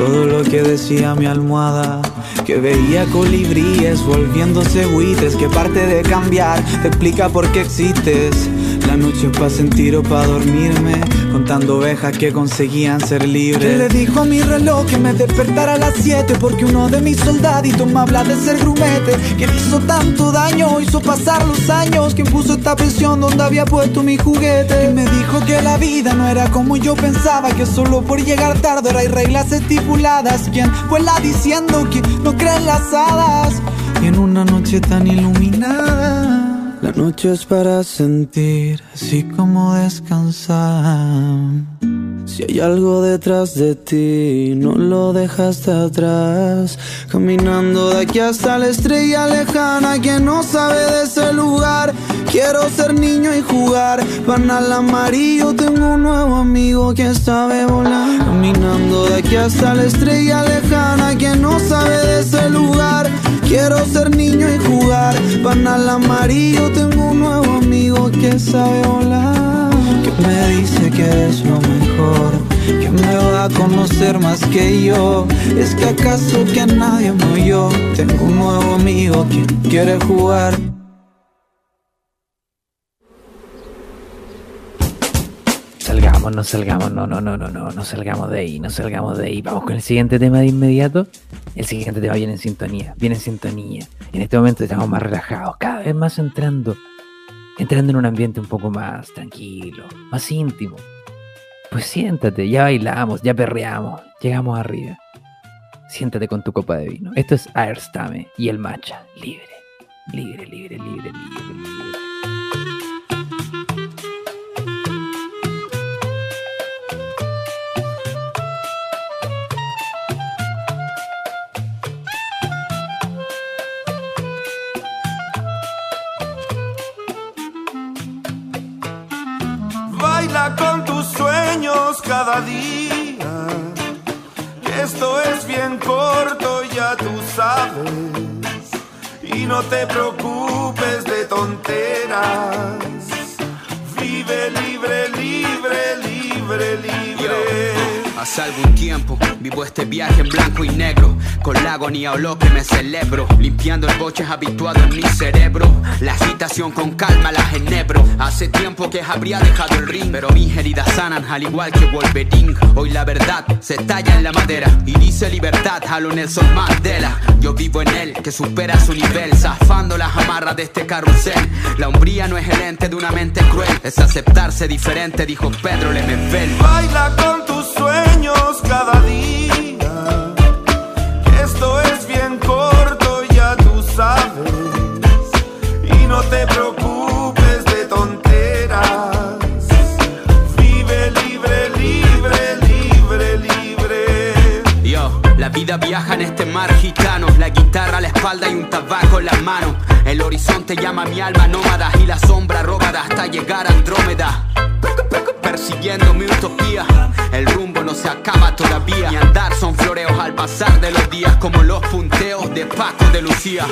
todo lo que decía mi almohada. Que veía colibríes volviéndose buitres, que parte de cambiar te explica por qué existes. La noche es pa' sentir o pa' dormirme, contando ovejas que conseguían ser libres. Le dijo a mi reloj que me despertara a las 7 porque uno de mis soldaditos me habla de ser grumete. Que me hizo tanto daño, hizo pasar los años. Quien puso esta presión donde había puesto mi juguete. Y me dijo que la vida no era como yo pensaba, que solo por llegar tarde hay reglas estipuladas. Quien vuela diciendo que no cree en las hadas. Y en una noche tan iluminada. La noche es para sentir, así como descansar. Si hay algo detrás de ti, no lo dejaste atrás. Caminando de aquí hasta la estrella lejana, que no sabe de ese lugar. Quiero ser niño y jugar. Panal amarillo, tengo un nuevo amigo que sabe volar. Caminando de aquí hasta la estrella lejana, que no sabe de ese lugar. Quiero ser niño y jugar. Panal amarillo, tengo un nuevo amigo que sabe volar. Que me dice que es lo mejor. Que me va a conocer más que yo. Es que acaso que nadie me yo. Tengo un nuevo amigo que quiere jugar. No salgamos, no, no, no, no, no, no salgamos de ahí, no salgamos de ahí. Vamos con el siguiente tema de inmediato. El siguiente tema viene en sintonía, viene en sintonía. En este momento estamos más relajados, cada vez más entrando, entrando en un ambiente un poco más tranquilo, más íntimo. Pues siéntate, ya bailamos, ya perreamos, llegamos arriba. Siéntate con tu copa de vino. Esto es Airstame y el matcha, libre, libre, libre, libre, libre, libre. Con tus sueños cada día. Esto es bien corto, ya tú sabes. Y no te preocupes de tonteras. Vive libre, libre, libre, libre. Hace algún tiempo vivo este viaje en blanco y negro Con la agonía o lo que me celebro Limpiando el boche habituado en mi cerebro. La agitación con calma la genebro. Hace tiempo que habría dejado el ring Pero mis heridas sanan al igual que Wolverine. Hoy la verdad se talla en la madera Y dice libertad a lo Nelson Mandela. Yo vivo en él que supera su nivel Zafando las amarras de este carrusel. La hombría no es el de una mente cruel Es aceptarse diferente dijo Pedro Lemebel Baila con sueños cada día. Esto es bien corto, ya tú sabes. Y no te preocupes de tonteras. Vive libre, libre, libre, libre. Yo, la vida viaja en este mar gitano La guitarra a la espalda y un tabaco en las manos El horizonte llama a mi alma nómada Y la sombra róbada hasta llegar a Andrómeda Persiguiendo mi utopía. El rumbo no se acaba todavía. Mi andar son floreos al pasar de los días Como los punteos de Paco de Lucía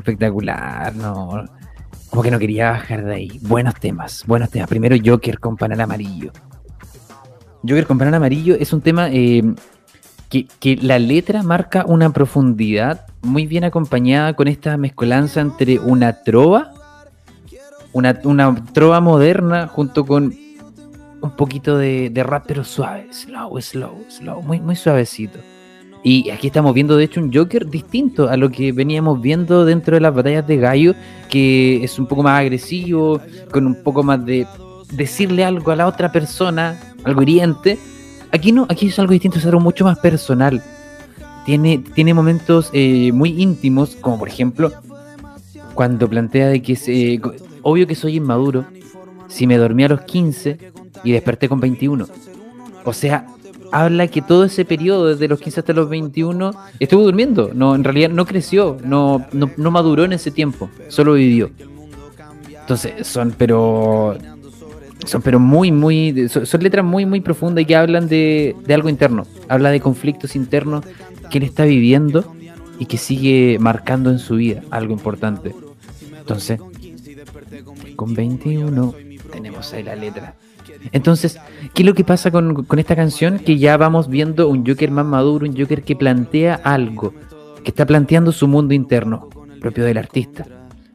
espectacular. No, como que no quería bajar de ahí. Buenos temas, buenos temas. Primero Joker con panal amarillo. Joker con panal amarillo es un tema eh, que, que la letra marca una profundidad muy bien acompañada con esta mezcolanza entre una trova, una, una trova moderna junto con un poquito de, de rap, pero suave, slow, slow, slow, muy, muy suavecito. Y aquí estamos viendo, de hecho, un Joker distinto a lo que veníamos viendo dentro de las batallas de Gallo, que es un poco más agresivo, con un poco más de decirle algo a la otra persona, algo hiriente. Aquí no, aquí es algo distinto, es algo mucho más personal. Tiene, tiene momentos eh, muy íntimos, como por ejemplo, cuando plantea de que se, obvio que soy inmaduro, si me dormí a los 15 y desperté con 21. O sea, habla que todo ese periodo, desde los 15 hasta los 21, estuvo durmiendo. No, en realidad no creció, no, no, no maduró en ese tiempo, solo vivió. Entonces, son, pero. Son, pero muy, muy. Son, son letras muy, muy profundas y que hablan de, de algo interno. Habla de conflictos internos que él está viviendo y que sigue marcando en su vida algo importante. Entonces, con 21 tenemos ahí la letra. Entonces, ¿qué es lo que pasa con, esta canción? Que ya vamos viendo un Joker más maduro, un Joker que plantea algo, que está planteando su mundo interno, propio del artista.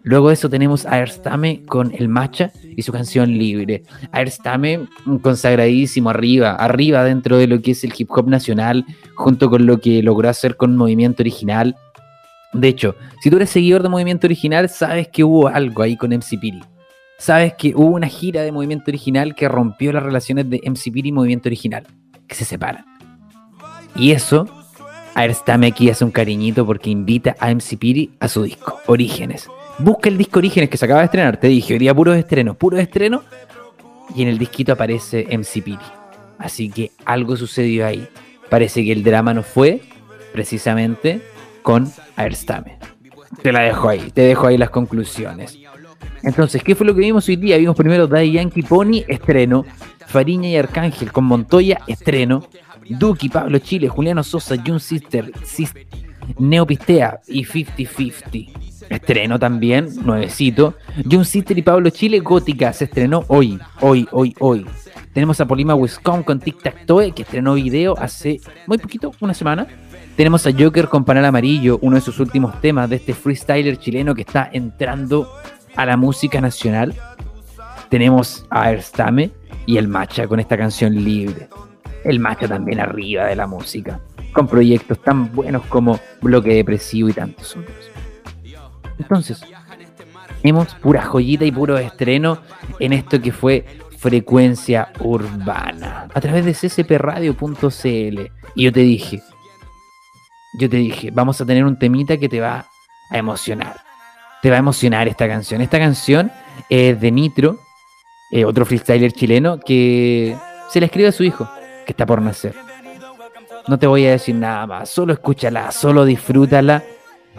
Luego de eso tenemos a Erstame con El Macha y su canción Libre. A Erstame consagradísimo arriba, arriba dentro de lo que es el hip hop nacional, junto con lo que logró hacer con Movimiento Original. De hecho, si tú eres seguidor de Movimiento Original, sabes que hubo algo ahí con MC Piri. Sabes que hubo una gira de Movimiento Original que rompió las relaciones de MC Piri y Movimiento Original, que se separan. Y eso, a Erstame aquí hace un cariñito porque invita a MC Piri a su disco, Orígenes. Busca el disco Orígenes que se acaba de estrenar, te dije, hoy día puros estrenos, puros estrenos. Y en el disquito aparece MC Piri. Así que algo sucedió ahí. Parece que el drama no fue precisamente con Aerstame. Te la dejo ahí, te dejo ahí las conclusiones. Entonces, ¿qué fue lo que vimos hoy día? Vimos primero Daddy Yankee Pony, estreno. Fariña y Arcángel con Montoya, estreno. Duki, Pablo Chile, Juliano Sosa, Jun Sister, Sis- Neopistea y 50-50. Estreno también, nuevecito. Jun Sister y Pablo Chile, Gótica, se estrenó hoy, hoy, hoy, hoy. Tenemos a Polima Wiscom con Tic Tac Toe, que estrenó video hace muy poquito, una semana. Tenemos a Joker con Panal Amarillo, uno de sus últimos temas de este freestyler chileno que está entrando a la música nacional. Tenemos a Erstame y el Macha con esta canción libre. El Macha también arriba de la música, con proyectos tan buenos como Bloque Depresivo y tantos otros. Entonces, tenemos pura joyita y puro estreno en esto que fue Frecuencia Urbana, a través de ccpradio.cl. Y yo te dije, yo te dije, vamos a tener un temita que te va a emocionar. Te va a emocionar esta canción. Esta canción es de Nitro, eh, otro freestyler chileno, que se le escribe a su hijo, que está por nacer. No te voy a decir nada más, solo escúchala, solo disfrútala.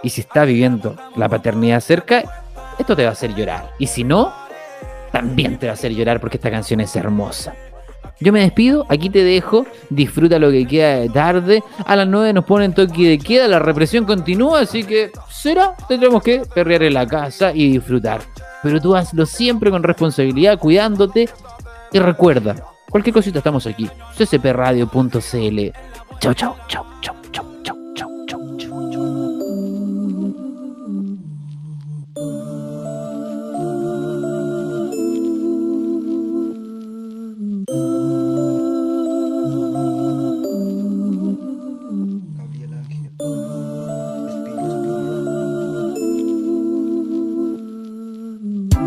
Y si está viviendo la paternidad cerca, esto te va a hacer llorar. Y si no, también te va a hacer llorar porque esta canción es hermosa. Yo me despido, aquí te dejo, disfruta lo que queda de tarde. A las 9 nos ponen toque de queda, la represión continúa, así que será, tendremos que perrear en la casa y disfrutar. Pero tú hazlo siempre con responsabilidad, cuidándote. Y recuerda, cualquier cosita estamos aquí, ccpradio.cl. Chau, chau, chau, chau,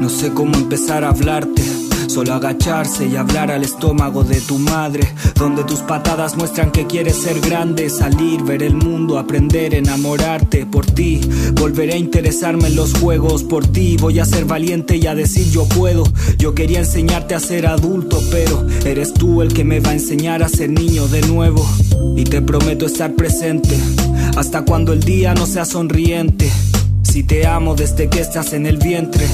No sé cómo empezar a hablarte. Solo agacharse y hablar al estómago de tu madre, donde tus patadas muestran que quieres ser grande, salir, ver el mundo, aprender, enamorarte por ti. Volveré a interesarme en los juegos por ti, voy a ser valiente y a decir yo puedo. Yo quería enseñarte a ser adulto, pero eres tú el que me va a enseñar a ser niño de nuevo. Y te prometo estar presente hasta cuando el día no sea sonriente. Si te amo desde que estás en el vientre.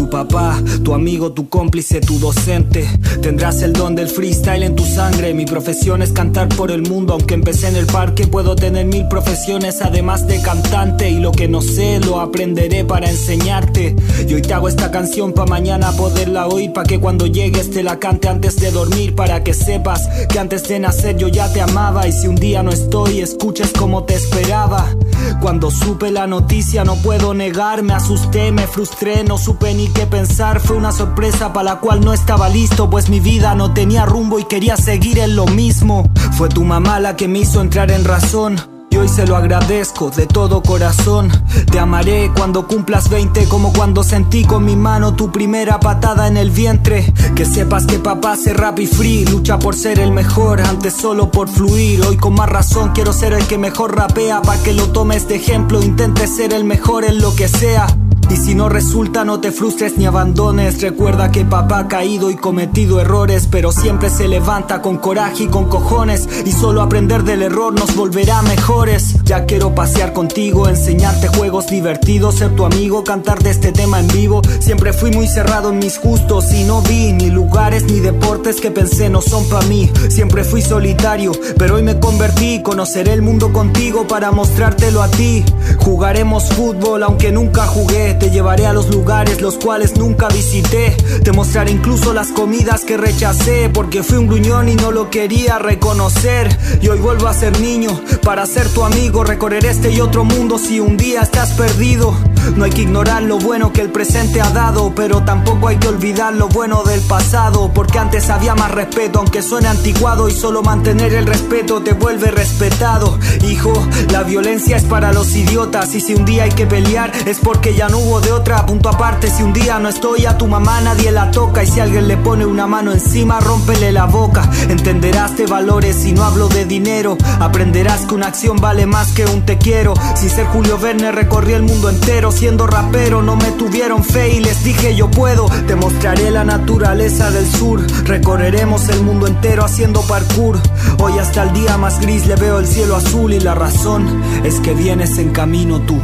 Tu papá, tu amigo, tu cómplice, tu docente. Tendrás el don del freestyle en tu sangre. Mi profesión es cantar por el mundo. Aunque empecé en el parque, puedo tener mil profesiones además de cantante. Y lo que no sé, lo aprenderé para enseñarte. Y hoy te hago esta canción pa' mañana poderla oír. Pa' que cuando llegues te la cante antes de dormir. Para que sepas que antes de nacer yo ya te amaba. Y si un día no estoy, escuches como te esperaba. Cuando supe la noticia, no puedo negar. Me asusté, me frustré, no supe ni qué pensar. Fue una sorpresa para la cual no estaba listo, pues mi vida no tenía rumbo y quería seguir en lo mismo. Fue tu mamá la que me hizo entrar en razón. Y hoy se lo agradezco de todo corazón. Te amaré cuando cumplas 20, como cuando sentí con mi mano tu primera patada en el vientre. Que sepas que papá hace rap y free, lucha por ser el mejor, antes solo por fluir. Hoy con más razón quiero ser el que mejor rapea, pa' que lo tomes de ejemplo, intentes ser el mejor en lo que sea. Y si no resulta, no te frustres ni abandones. Recuerda que papá ha caído y cometido errores, pero siempre se levanta con coraje y con cojones. Y solo aprender del error nos volverá mejores. Ya quiero pasear contigo, enseñarte juegos divertidos, ser tu amigo, cantar de este tema en vivo. Siempre fui muy cerrado en mis gustos y no vi ni lugares ni deportes que pensé no son para mí. Siempre fui solitario, pero hoy me convertí. Conoceré el mundo contigo para mostrártelo a ti. Jugaremos fútbol aunque nunca jugué. Te llevaré a los lugares los cuales nunca visité. Te mostraré incluso las comidas que rechacé porque fui un gruñón y no lo quería reconocer. Y hoy vuelvo a ser niño para ser tu amigo. Recorrer este y otro mundo si un día estás perdido. No hay que ignorar lo bueno que el presente ha dado, pero tampoco hay que olvidar lo bueno del pasado, porque antes había más respeto, aunque suene anticuado y solo mantener el respeto te vuelve respetado. Hijo, la violencia es para los idiotas y si un día hay que pelear es porque ya no hubo de otra. Punto aparte, si un día no estoy a tu mamá nadie la toca y si alguien le pone una mano encima rómpele la boca. Entenderás de valores si no hablo de dinero, aprenderás que una acción vale más que un te quiero. Si ser Julio Verne recorrí el mundo entero siendo rapero no me tuvieron fe y les dije yo puedo. Te mostraré la naturaleza del sur, recorreremos el mundo entero haciendo parkour. Hoy hasta el día más gris le veo el cielo azul y la razón es que vienes en camino tú.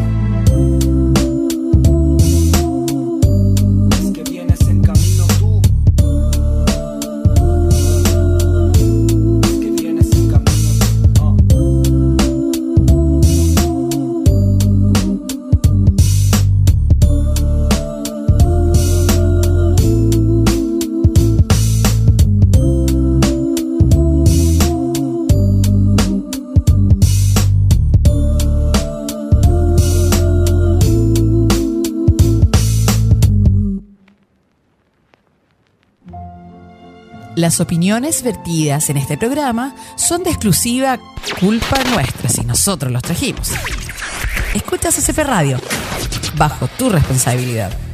Las opiniones vertidas en este programa son de exclusiva culpa nuestra si nosotros los trajimos. Escuchas CCP Radio, bajo tu responsabilidad.